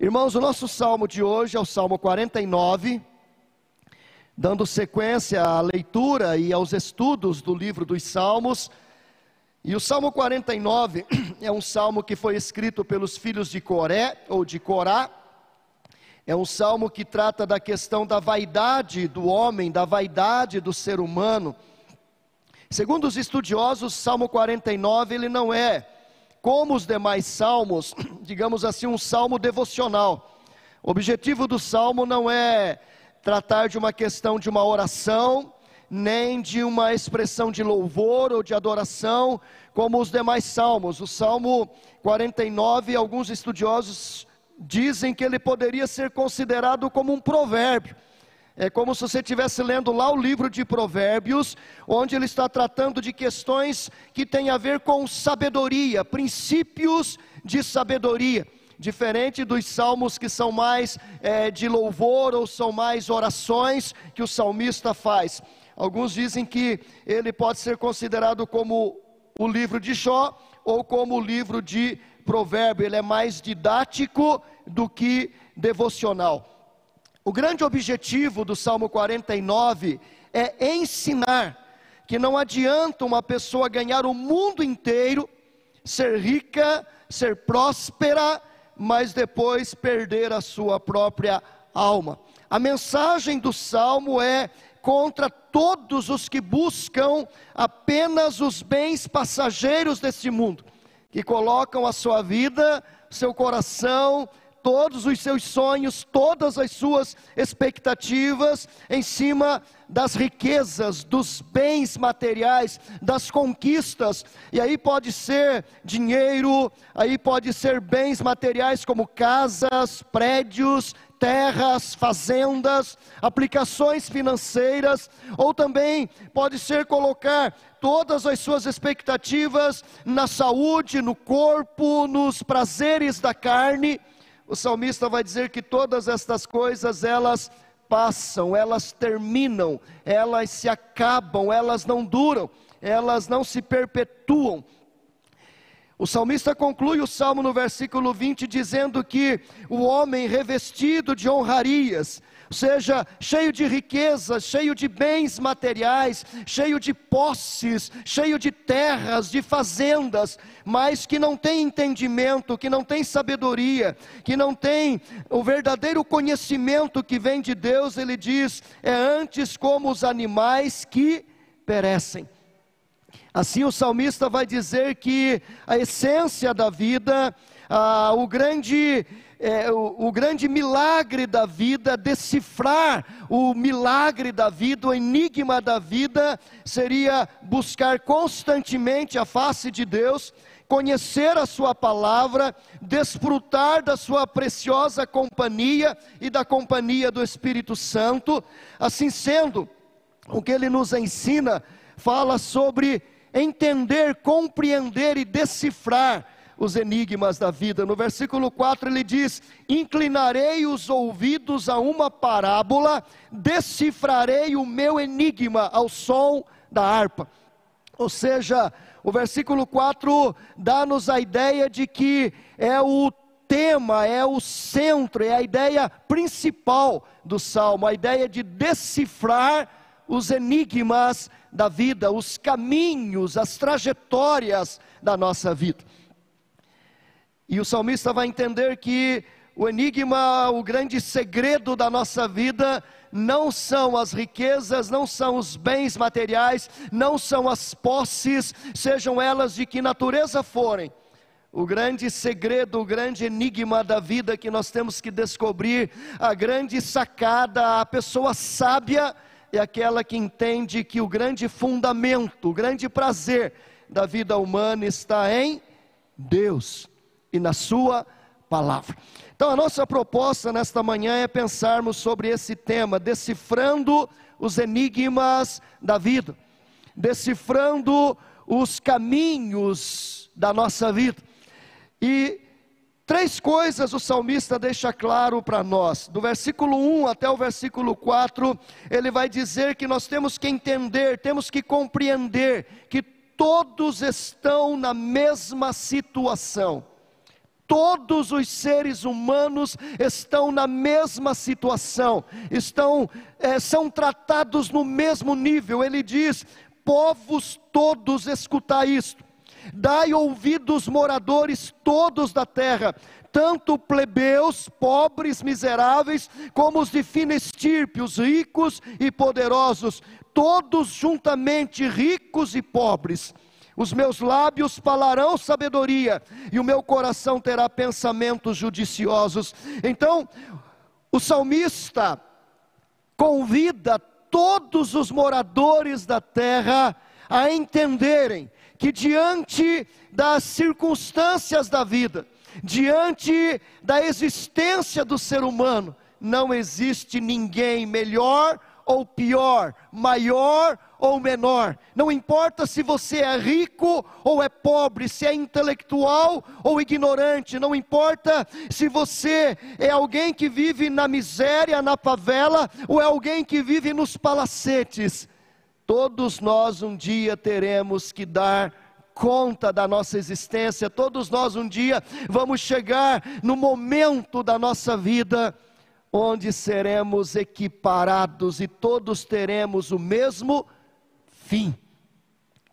Irmãos, o nosso salmo de hoje é o Salmo 49, dando sequência à leitura e aos estudos do livro dos Salmos. E o Salmo 49 é um salmo que foi escrito pelos filhos de Coré ou de Corá. É um salmo que trata da questão da vaidade do homem, da vaidade do ser humano. Segundo os estudiosos, Salmo 49 ele não é como os demais salmos, digamos assim, um salmo devocional. O objetivo do salmo não é tratar de uma questão de uma oração, nem de uma expressão de louvor ou de adoração, como os demais salmos. O Salmo 49, alguns estudiosos dizem que ele poderia ser considerado como um provérbio. É como se você estivesse lendo lá o livro de Provérbios, onde ele está tratando de questões que têm a ver com sabedoria, princípios de sabedoria. Diferente dos salmos que são mais é, de louvor ou são mais orações que o salmista faz. Alguns dizem que ele pode ser considerado como o livro de Jó ou como o livro de Provérbio. Ele é mais didático do que devocional. O grande objetivo do Salmo 49 é ensinar que não adianta uma pessoa ganhar o mundo inteiro, ser rica, ser próspera, mas depois perder a sua própria alma. A mensagem do salmo é contra todos os que buscam apenas os bens passageiros desse mundo, que colocam a sua vida, seu coração, todos os seus sonhos, todas as suas expectativas em cima das riquezas, dos bens materiais, das conquistas. E aí pode ser dinheiro, aí pode ser bens materiais como casas, prédios, terras, fazendas, aplicações financeiras, ou também pode ser colocar todas as suas expectativas na saúde, no corpo, nos prazeres da carne o salmista vai dizer que todas estas coisas elas passam, elas terminam, elas se acabam, elas não duram, elas não se perpetuam. O salmista conclui o salmo no versículo 20 dizendo que o homem revestido de honrarias, seja cheio de riquezas, cheio de bens materiais, cheio de posses, cheio de terras, de fazendas, mas que não tem entendimento, que não tem sabedoria, que não tem o verdadeiro conhecimento que vem de Deus, ele diz: é antes como os animais que perecem. Assim o salmista vai dizer que a essência da vida, ah, o grande é, o, o, grande milagre da vida, decifrar o milagre da vida, o enigma da vida, seria buscar constantemente a face de Deus, conhecer a Sua palavra, desfrutar da Sua preciosa companhia e da companhia do Espírito Santo. Assim sendo, o que ele nos ensina fala sobre entender, compreender e decifrar os enigmas da vida. No versículo 4 ele diz: Inclinarei os ouvidos a uma parábola, decifrarei o meu enigma ao som da harpa. Ou seja, o versículo 4 dá-nos a ideia de que é o tema, é o centro, é a ideia principal do salmo, a ideia de decifrar os enigmas da vida, os caminhos, as trajetórias da nossa vida. E o salmista vai entender que o enigma, o grande segredo da nossa vida, não são as riquezas, não são os bens materiais, não são as posses, sejam elas de que natureza forem. O grande segredo, o grande enigma da vida que nós temos que descobrir, a grande sacada, a pessoa sábia é aquela que entende que o grande fundamento, o grande prazer da vida humana está em Deus e na Sua palavra. Então, a nossa proposta nesta manhã é pensarmos sobre esse tema, decifrando os enigmas da vida, decifrando os caminhos da nossa vida. E três coisas o salmista deixa claro para nós. Do versículo 1 até o versículo 4, ele vai dizer que nós temos que entender, temos que compreender que todos estão na mesma situação todos os seres humanos estão na mesma situação, estão é, são tratados no mesmo nível. Ele diz: povos todos escutai isto, dai ouvidos moradores todos da terra, tanto plebeus, pobres, miseráveis, como os de fina estirpe, os ricos e poderosos, todos juntamente ricos e pobres os meus lábios falarão sabedoria, e o meu coração terá pensamentos judiciosos. Então, o salmista convida todos os moradores da terra a entenderem que diante das circunstâncias da vida, diante da existência do ser humano, não existe ninguém melhor ou pior, maior ou menor, não importa se você é rico ou é pobre, se é intelectual ou ignorante, não importa se você é alguém que vive na miséria, na favela, ou é alguém que vive nos palacetes, todos nós um dia teremos que dar conta da nossa existência, todos nós um dia vamos chegar no momento da nossa vida onde seremos equiparados e todos teremos o mesmo fim.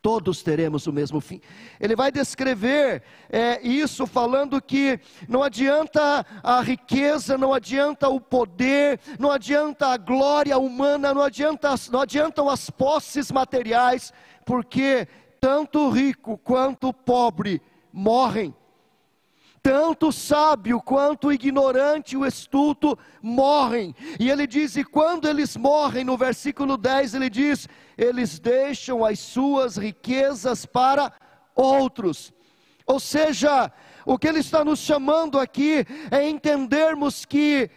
Todos teremos o mesmo fim. Ele vai descrever é, isso falando que não adianta a riqueza, não adianta o poder, não adianta a glória humana, não, adianta, não adiantam as posses materiais, porque tanto o rico quanto o pobre morrem tanto o sábio quanto o ignorante, o estulto, morrem. E ele diz: e quando eles morrem, no versículo 10, ele diz: eles deixam as suas riquezas para outros. Ou seja, o que ele está nos chamando aqui é entendermos que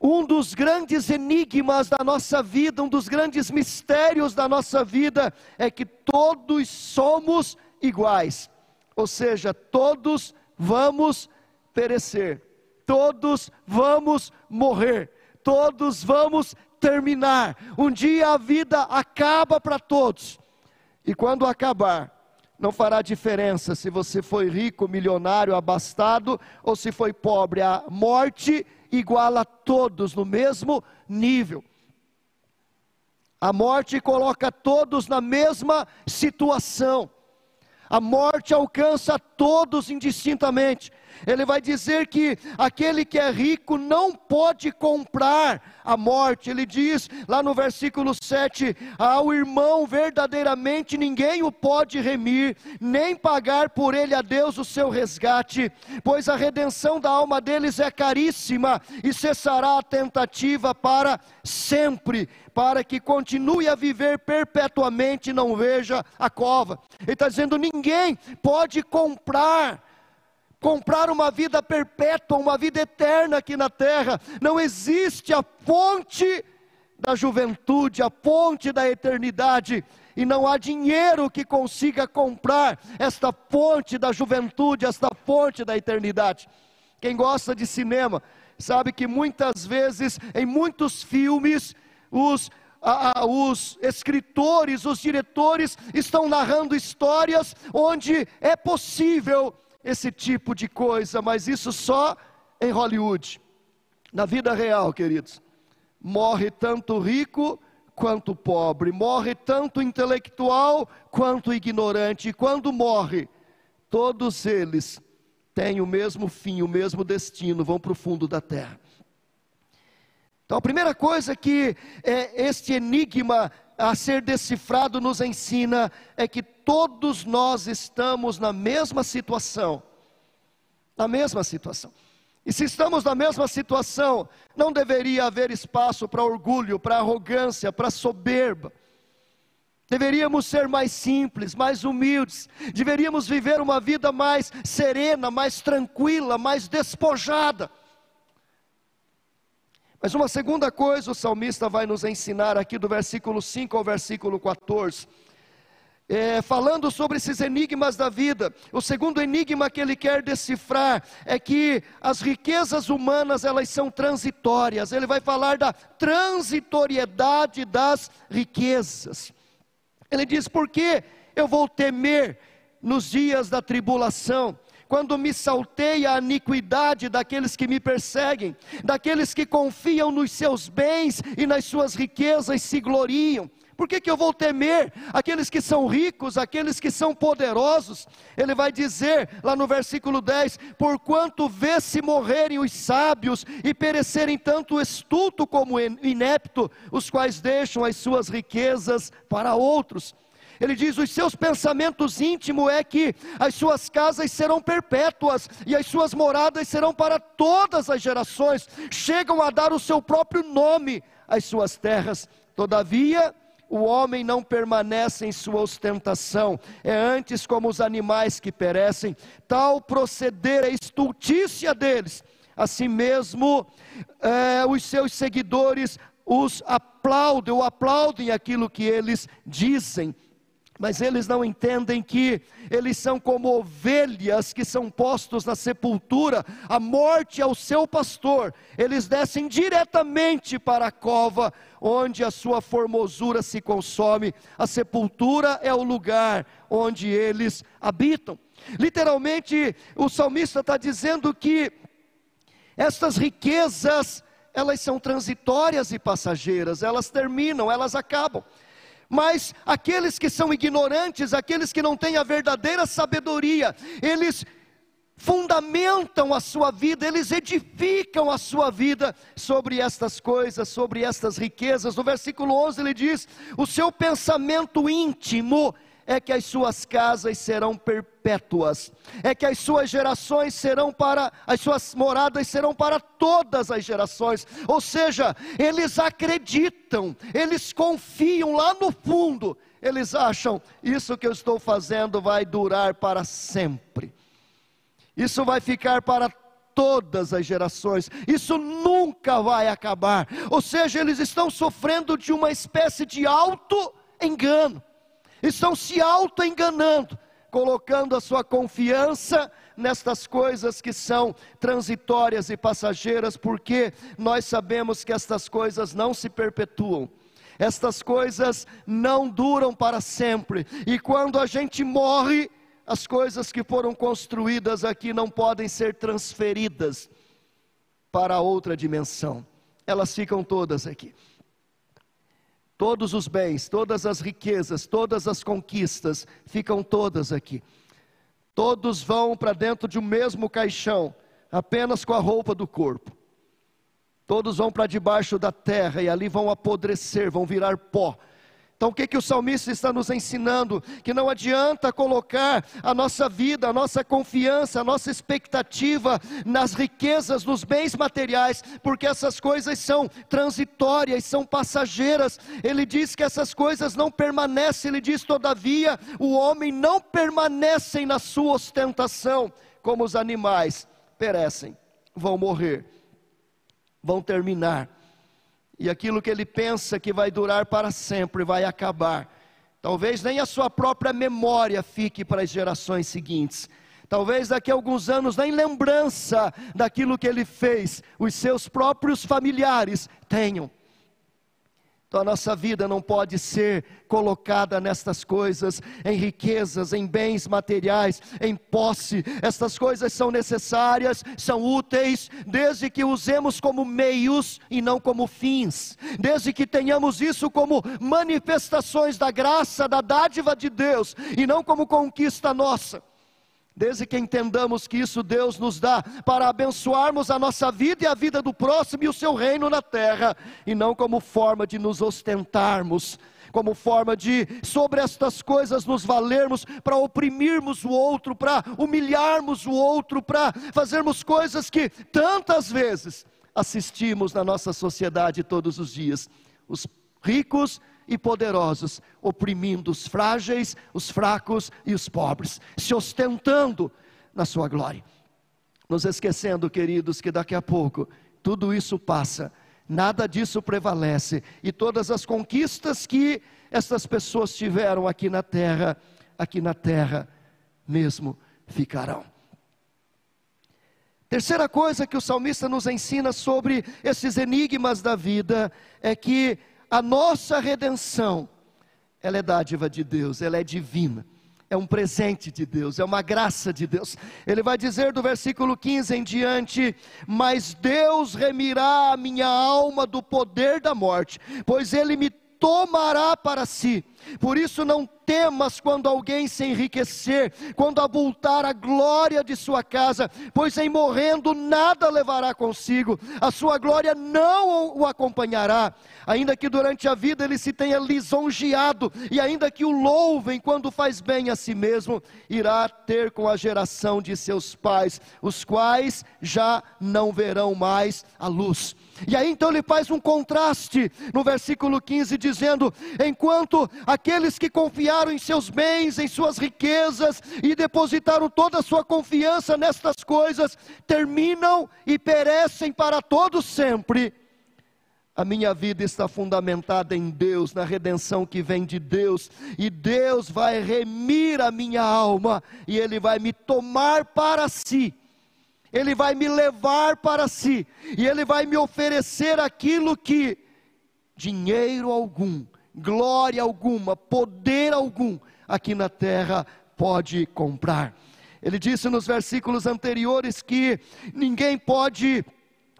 um dos grandes enigmas da nossa vida, um dos grandes mistérios da nossa vida, é que todos somos iguais. Ou seja, todos vamos perecer, todos vamos morrer, todos vamos terminar. Um dia a vida acaba para todos, e quando acabar, não fará diferença se você foi rico, milionário, abastado ou se foi pobre, a morte iguala todos no mesmo nível. A morte coloca todos na mesma situação. A morte alcança todos indistintamente. Ele vai dizer que aquele que é rico não pode comprar a morte. Ele diz lá no versículo 7: Ao irmão verdadeiramente ninguém o pode remir, nem pagar por ele a Deus o seu resgate, pois a redenção da alma deles é caríssima e cessará a tentativa para sempre, para que continue a viver perpetuamente e não veja a cova. Ele está dizendo: ninguém pode comprar comprar uma vida perpétua, uma vida eterna aqui na terra. Não existe a fonte da juventude, a fonte da eternidade, e não há dinheiro que consiga comprar esta fonte da juventude, esta fonte da eternidade. Quem gosta de cinema sabe que muitas vezes, em muitos filmes, os os escritores, os diretores estão narrando histórias onde é possível esse tipo de coisa, mas isso só em Hollywood. Na vida real, queridos, morre tanto rico quanto pobre, morre tanto intelectual quanto ignorante, e quando morre, todos eles têm o mesmo fim, o mesmo destino, vão para o fundo da terra. Então, a primeira coisa que é, este enigma a ser decifrado nos ensina é que todos nós estamos na mesma situação. Na mesma situação. E se estamos na mesma situação, não deveria haver espaço para orgulho, para arrogância, para soberba. Deveríamos ser mais simples, mais humildes, deveríamos viver uma vida mais serena, mais tranquila, mais despojada. Mas uma segunda coisa o salmista vai nos ensinar aqui do versículo 5 ao versículo 14. É, falando sobre esses enigmas da vida, o segundo enigma que ele quer decifrar é que as riquezas humanas elas são transitórias. Ele vai falar da transitoriedade das riquezas. Ele diz: por que eu vou temer nos dias da tribulação? quando me salteia a iniquidade daqueles que me perseguem, daqueles que confiam nos seus bens e nas suas riquezas se gloriam. Por que, que eu vou temer aqueles que são ricos, aqueles que são poderosos? Ele vai dizer lá no versículo 10: Porquanto vê-se morrerem os sábios e perecerem tanto estulto como o inepto, os quais deixam as suas riquezas para outros. Ele diz: os seus pensamentos íntimos é que as suas casas serão perpétuas e as suas moradas serão para todas as gerações. Chegam a dar o seu próprio nome às suas terras. Todavia, o homem não permanece em sua ostentação, é antes como os animais que perecem, tal proceder é estultícia deles. Assim mesmo, é, os seus seguidores os aplaudem ou aplaudem aquilo que eles dizem mas eles não entendem que eles são como ovelhas que são postos na sepultura, a morte é o seu pastor, eles descem diretamente para a cova, onde a sua formosura se consome, a sepultura é o lugar onde eles habitam. Literalmente, o salmista está dizendo que estas riquezas, elas são transitórias e passageiras, elas terminam, elas acabam. Mas aqueles que são ignorantes, aqueles que não têm a verdadeira sabedoria, eles fundamentam a sua vida, eles edificam a sua vida sobre estas coisas, sobre estas riquezas. No versículo 11 ele diz: O seu pensamento íntimo é que as suas casas serão perpétuas, é que as suas gerações serão para, as suas moradas serão para todas as gerações. Ou seja, eles acreditam, eles confiam lá no fundo, eles acham isso que eu estou fazendo vai durar para sempre. Isso vai ficar para todas as gerações. Isso nunca vai acabar. Ou seja, eles estão sofrendo de uma espécie de auto engano estão se auto-enganando, colocando a sua confiança nestas coisas que são transitórias e passageiras, porque nós sabemos que estas coisas não se perpetuam. Estas coisas não duram para sempre, e quando a gente morre, as coisas que foram construídas aqui não podem ser transferidas para outra dimensão, elas ficam todas aqui. Todos os bens, todas as riquezas, todas as conquistas ficam todas aqui. Todos vão para dentro de um mesmo caixão, apenas com a roupa do corpo. Todos vão para debaixo da terra e ali vão apodrecer, vão virar pó. Então, o que, que o salmista está nos ensinando? Que não adianta colocar a nossa vida, a nossa confiança, a nossa expectativa nas riquezas, nos bens materiais, porque essas coisas são transitórias, são passageiras. Ele diz que essas coisas não permanecem, ele diz, todavia, o homem não permanece na sua ostentação, como os animais perecem, vão morrer, vão terminar e aquilo que ele pensa que vai durar para sempre vai acabar. Talvez nem a sua própria memória fique para as gerações seguintes. Talvez daqui a alguns anos, nem lembrança daquilo que ele fez, os seus próprios familiares tenham. Então a nossa vida não pode ser colocada nestas coisas, em riquezas, em bens materiais, em posse. Estas coisas são necessárias, são úteis, desde que usemos como meios e não como fins. Desde que tenhamos isso como manifestações da graça, da dádiva de Deus e não como conquista nossa. Desde que entendamos que isso Deus nos dá para abençoarmos a nossa vida e a vida do próximo e o seu reino na terra, e não como forma de nos ostentarmos, como forma de, sobre estas coisas, nos valermos para oprimirmos o outro, para humilharmos o outro, para fazermos coisas que tantas vezes assistimos na nossa sociedade todos os dias. Os ricos e poderosos, oprimindo os frágeis, os fracos e os pobres, se ostentando na sua glória. Nos esquecendo, queridos, que daqui a pouco tudo isso passa, nada disso prevalece, e todas as conquistas que essas pessoas tiveram aqui na terra, aqui na terra mesmo ficarão. Terceira coisa que o salmista nos ensina sobre esses enigmas da vida é que a nossa redenção, ela é dádiva de Deus, ela é divina. é um presente de Deus, é uma graça de Deus. Ele vai dizer do versículo 15 em diante: Mas Deus remirá a minha alma do poder da morte, pois Ele me tomará para si. Por isso não temas quando alguém se enriquecer, quando abultar a glória de sua casa, pois em morrendo nada levará consigo, a sua glória não o acompanhará, ainda que durante a vida ele se tenha lisonjeado, e ainda que o louvem quando faz bem a si mesmo, irá ter com a geração de seus pais, os quais já não verão mais a luz. E aí então ele faz um contraste no versículo 15, dizendo: enquanto aqueles que confiaram em seus bens, em suas riquezas e depositaram toda a sua confiança nestas coisas, terminam e perecem para todos sempre. A minha vida está fundamentada em Deus, na redenção que vem de Deus, e Deus vai remir a minha alma, e Ele vai me tomar para si, Ele vai me levar para si, e Ele vai me oferecer aquilo que dinheiro algum glória alguma, poder algum aqui na terra pode comprar. Ele disse nos versículos anteriores que ninguém pode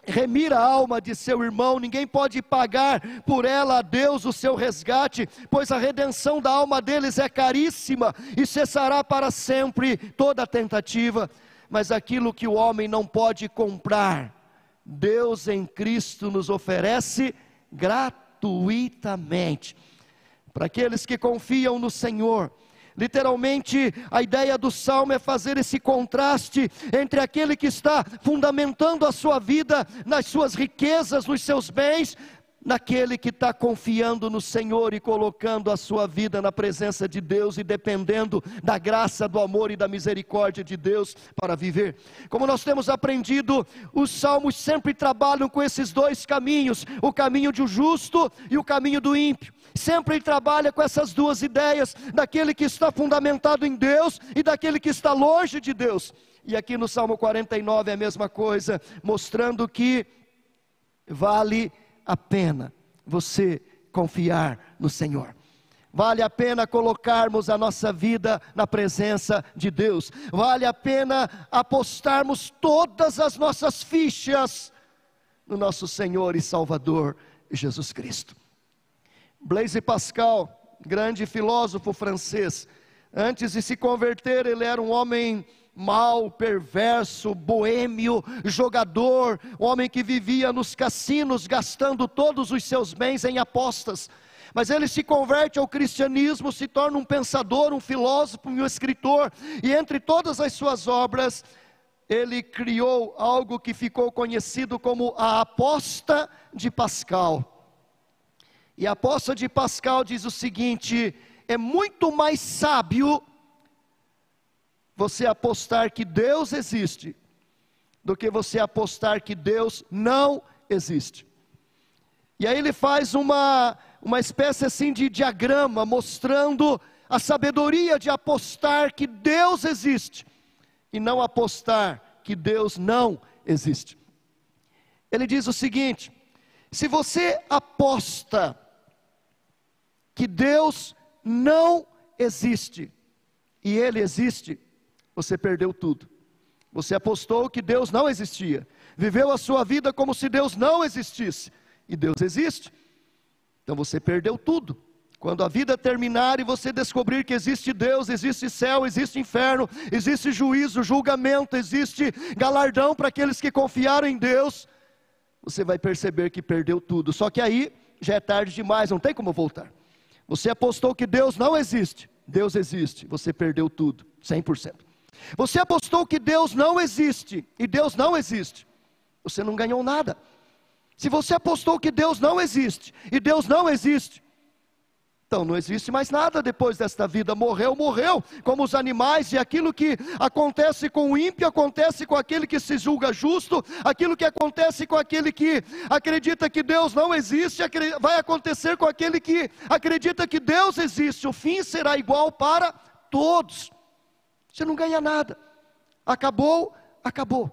remir a alma de seu irmão, ninguém pode pagar por ela a Deus o seu resgate, pois a redenção da alma deles é caríssima e cessará para sempre toda tentativa. Mas aquilo que o homem não pode comprar, Deus em Cristo nos oferece gratuitamente. Para aqueles que confiam no Senhor, Literalmente, a ideia do salmo é fazer esse contraste entre aquele que está fundamentando a sua vida nas suas riquezas, nos seus bens, naquele que está confiando no Senhor e colocando a sua vida na presença de Deus e dependendo da graça, do amor e da misericórdia de Deus para viver. Como nós temos aprendido, os salmos sempre trabalham com esses dois caminhos: o caminho do justo e o caminho do ímpio. Sempre ele trabalha com essas duas ideias, daquele que está fundamentado em Deus e daquele que está longe de Deus. E aqui no Salmo 49 é a mesma coisa, mostrando que vale a pena você confiar no Senhor. Vale a pena colocarmos a nossa vida na presença de Deus. Vale a pena apostarmos todas as nossas fichas no nosso Senhor e Salvador Jesus Cristo. Blaise Pascal, grande filósofo francês, antes de se converter, ele era um homem mau, perverso, boêmio, jogador, homem que vivia nos cassinos gastando todos os seus bens em apostas. Mas ele se converte ao cristianismo, se torna um pensador, um filósofo, um escritor, e entre todas as suas obras, ele criou algo que ficou conhecido como a aposta de Pascal. E a aposta de Pascal diz o seguinte: é muito mais sábio você apostar que Deus existe, do que você apostar que Deus não existe. E aí ele faz uma, uma espécie assim de diagrama mostrando a sabedoria de apostar que Deus existe e não apostar que Deus não existe. Ele diz o seguinte: se você aposta que Deus não existe e Ele existe, você perdeu tudo. Você apostou que Deus não existia, viveu a sua vida como se Deus não existisse, e Deus existe. Então você perdeu tudo. Quando a vida terminar e você descobrir que existe Deus, existe céu, existe inferno, existe juízo, julgamento, existe galardão para aqueles que confiaram em Deus, você vai perceber que perdeu tudo. Só que aí já é tarde demais, não tem como voltar. Você apostou que Deus não existe, Deus existe, você perdeu tudo, 100%. Você apostou que Deus não existe e Deus não existe. Você não ganhou nada. Se você apostou que Deus não existe e Deus não existe, então não existe mais nada depois desta vida. Morreu, morreu, como os animais, e aquilo que acontece com o ímpio acontece com aquele que se julga justo, aquilo que acontece com aquele que acredita que Deus não existe, vai acontecer com aquele que acredita que Deus existe. O fim será igual para todos. Você não ganha nada. Acabou, acabou.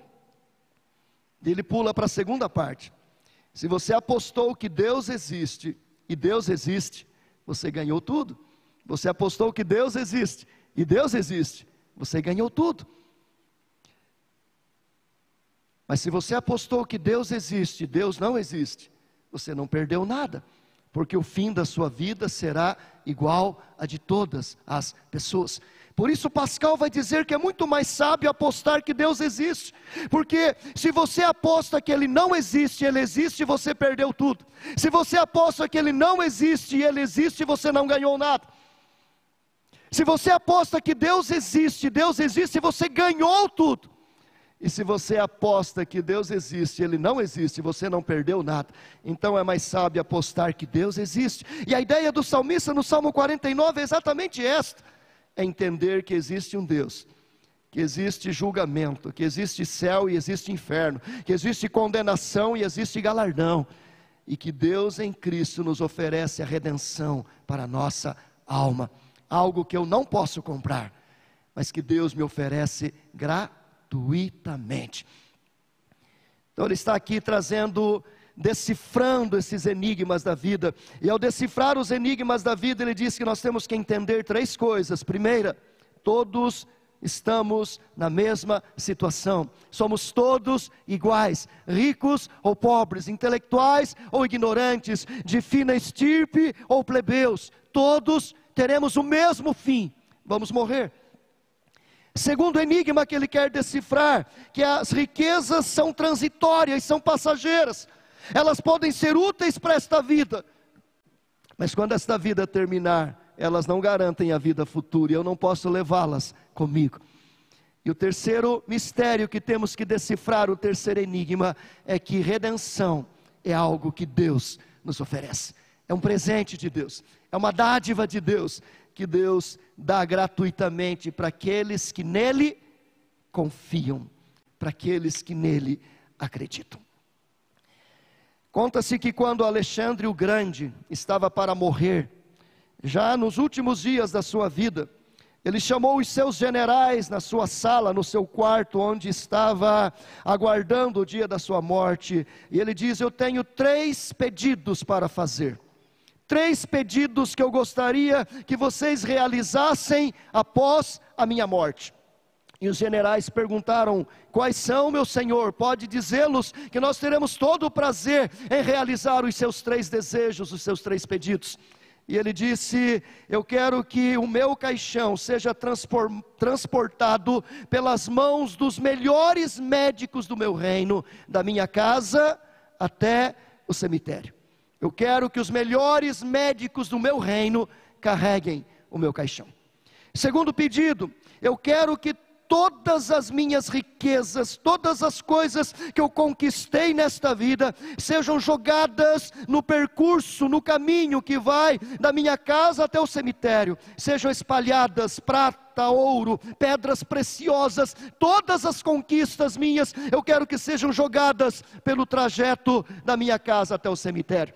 Ele pula para a segunda parte. Se você apostou que Deus existe, e Deus existe, você ganhou tudo. Você apostou que Deus existe, e Deus existe, você ganhou tudo. Mas se você apostou que Deus existe, Deus não existe, você não perdeu nada, porque o fim da sua vida será igual a de todas as pessoas. Por isso, Pascal vai dizer que é muito mais sábio apostar que Deus existe, porque se você aposta que Ele não existe, Ele existe, você perdeu tudo. Se você aposta que Ele não existe e Ele existe, você não ganhou nada. Se você aposta que Deus existe, Deus existe, você ganhou tudo. E se você aposta que Deus existe, Ele não existe, você não perdeu nada. Então é mais sábio apostar que Deus existe. E a ideia do salmista no Salmo 49 é exatamente esta é entender que existe um Deus, que existe julgamento, que existe céu e existe inferno, que existe condenação e existe galardão, e que Deus em Cristo nos oferece a redenção para a nossa alma, algo que eu não posso comprar, mas que Deus me oferece gratuitamente. Então ele está aqui trazendo decifrando esses enigmas da vida. E ao decifrar os enigmas da vida, ele diz que nós temos que entender três coisas. Primeira, todos estamos na mesma situação. Somos todos iguais, ricos ou pobres, intelectuais ou ignorantes, de fina estirpe ou plebeus. Todos teremos o mesmo fim. Vamos morrer. Segundo enigma que ele quer decifrar, que as riquezas são transitórias, são passageiras elas podem ser úteis para esta vida, mas quando esta vida terminar, elas não garantem a vida futura e eu não posso levá-las comigo. E o terceiro mistério que temos que decifrar, o terceiro enigma, é que redenção é algo que Deus nos oferece. É um presente de Deus, é uma dádiva de Deus que Deus dá gratuitamente para aqueles que nele confiam, para aqueles que nele acreditam. Conta-se que quando Alexandre o Grande estava para morrer, já nos últimos dias da sua vida, ele chamou os seus generais na sua sala, no seu quarto, onde estava aguardando o dia da sua morte, e ele diz: Eu tenho três pedidos para fazer. Três pedidos que eu gostaria que vocês realizassem após a minha morte. E os generais perguntaram: Quais são, meu senhor? Pode dizê-los que nós teremos todo o prazer em realizar os seus três desejos, os seus três pedidos. E ele disse: Eu quero que o meu caixão seja transportado pelas mãos dos melhores médicos do meu reino, da minha casa até o cemitério. Eu quero que os melhores médicos do meu reino carreguem o meu caixão. Segundo pedido, eu quero que todas as minhas riquezas, todas as coisas que eu conquistei nesta vida, sejam jogadas no percurso, no caminho que vai da minha casa até o cemitério, sejam espalhadas prata, ouro, pedras preciosas, todas as conquistas minhas, eu quero que sejam jogadas pelo trajeto da minha casa até o cemitério.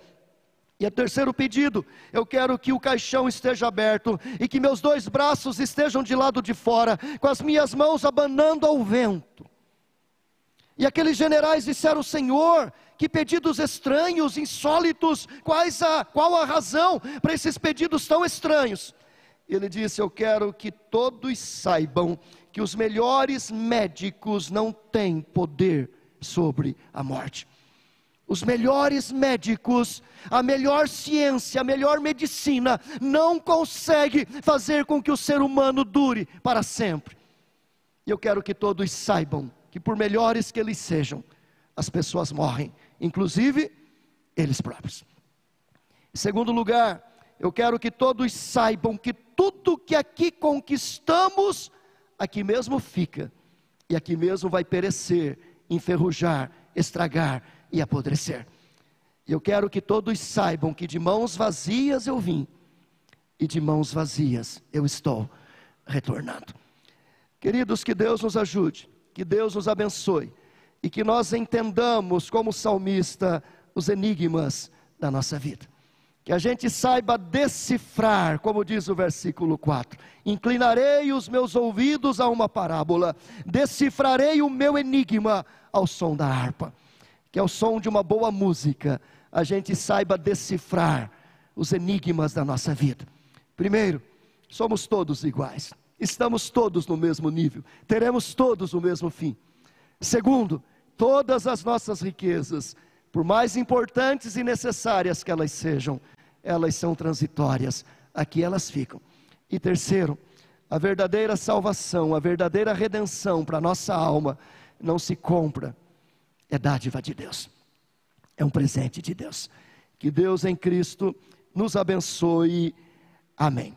E o terceiro pedido, eu quero que o caixão esteja aberto e que meus dois braços estejam de lado de fora, com as minhas mãos abanando ao vento. E aqueles generais disseram: Senhor, que pedidos estranhos, insólitos, quais a, qual a razão para esses pedidos tão estranhos? Ele disse: Eu quero que todos saibam que os melhores médicos não têm poder sobre a morte os melhores médicos, a melhor ciência, a melhor medicina não consegue fazer com que o ser humano dure para sempre. E eu quero que todos saibam que por melhores que eles sejam, as pessoas morrem, inclusive eles próprios. Em segundo lugar, eu quero que todos saibam que tudo que aqui conquistamos, aqui mesmo fica, e aqui mesmo vai perecer, enferrujar, estragar e apodrecer. Eu quero que todos saibam que de mãos vazias eu vim e de mãos vazias eu estou retornando. Queridos, que Deus nos ajude, que Deus nos abençoe e que nós entendamos como salmista os enigmas da nossa vida. Que a gente saiba decifrar, como diz o versículo 4: Inclinarei os meus ouvidos a uma parábola, decifrarei o meu enigma ao som da harpa que ao som de uma boa música, a gente saiba decifrar os enigmas da nossa vida. Primeiro, somos todos iguais. estamos todos no mesmo nível, teremos todos o mesmo fim. Segundo, todas as nossas riquezas, por mais importantes e necessárias que elas sejam, elas são transitórias, aqui elas ficam. E terceiro, a verdadeira salvação, a verdadeira redenção para a nossa alma não se compra, é dádiva de Deus, é um presente de Deus. Que Deus em Cristo nos abençoe. Amém.